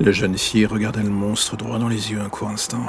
La jeune fille regarda le monstre droit dans les yeux un court instant.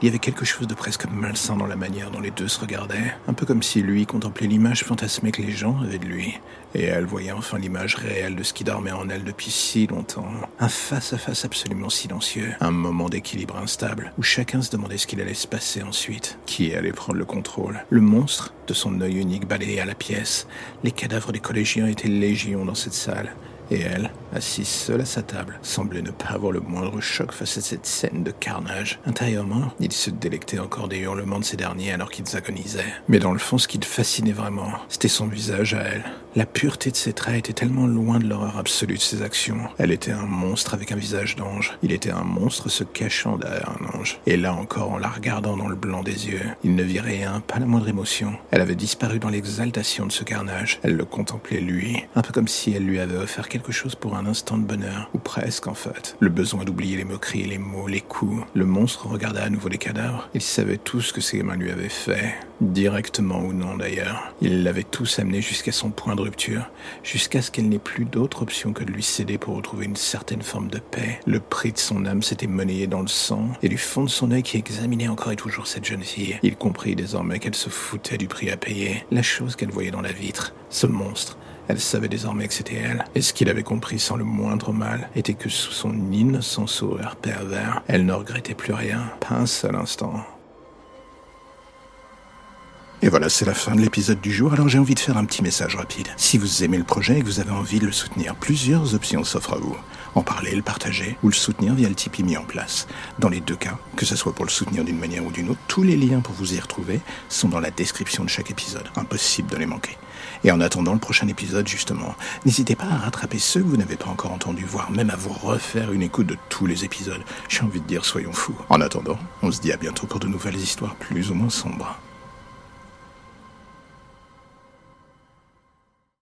Il y avait quelque chose de presque malsain dans la manière dont les deux se regardaient, un peu comme si lui contemplait l'image fantasmée que les gens avaient de lui, et elle voyait enfin l'image réelle de ce qui dormait en elle depuis si longtemps. Un face-à-face absolument silencieux, un moment d'équilibre instable, où chacun se demandait ce qu'il allait se passer ensuite, qui allait prendre le contrôle. Le monstre, de son œil unique, balayait à la pièce. Les cadavres des collégiens étaient légion dans cette salle, et elle, assise seule à sa table, semblait ne pas avoir le moindre choc face à cette scène de carnage. Intérieurement, il se délectait encore des hurlements de ces derniers alors qu'ils agonisaient. Mais dans le fond, ce qui le fascinait vraiment, c'était son visage à elle. La pureté de ses traits était tellement loin de l'horreur absolue de ses actions. Elle était un monstre avec un visage d'ange. Il était un monstre se cachant derrière un ange. Et là encore, en la regardant dans le blanc des yeux, il ne vit rien, pas la moindre émotion. Elle avait disparu dans l'exaltation de ce carnage. Elle le contemplait lui, un peu comme si elle lui avait offert quelque chose pour un instant de bonheur, ou presque en fait. Le besoin d'oublier les moqueries, les mots, les coups. Le monstre regarda à nouveau les cadavres. Il savait tout ce que ses mains lui avaient fait, directement ou non d'ailleurs. Il l'avait tous amené jusqu'à son point de rupture, jusqu'à ce qu'elle n'ait plus d'autre option que de lui céder pour retrouver une certaine forme de paix. Le prix de son âme s'était monnayé dans le sang, et du fond de son œil qui examinait encore et toujours cette jeune fille, il comprit désormais qu'elle se foutait du prix à payer, la chose qu'elle voyait dans la vitre, ce monstre, elle savait désormais que c'était elle. Et ce qu'il avait compris sans le moindre mal était que sous son innocent sourire pervers, elle ne regrettait plus rien, pas un seul instant. Et voilà, c'est la fin de l'épisode du jour, alors j'ai envie de faire un petit message rapide. Si vous aimez le projet et que vous avez envie de le soutenir, plusieurs options s'offrent à vous. En parler, le partager ou le soutenir via le Tipeee mis en place. Dans les deux cas, que ce soit pour le soutenir d'une manière ou d'une autre, tous les liens pour vous y retrouver sont dans la description de chaque épisode. Impossible de les manquer. Et en attendant le prochain épisode, justement, n'hésitez pas à rattraper ceux que vous n'avez pas encore entendus, voire même à vous refaire une écoute de tous les épisodes. J'ai envie de dire, soyons fous. En attendant, on se dit à bientôt pour de nouvelles histoires plus ou moins sombres.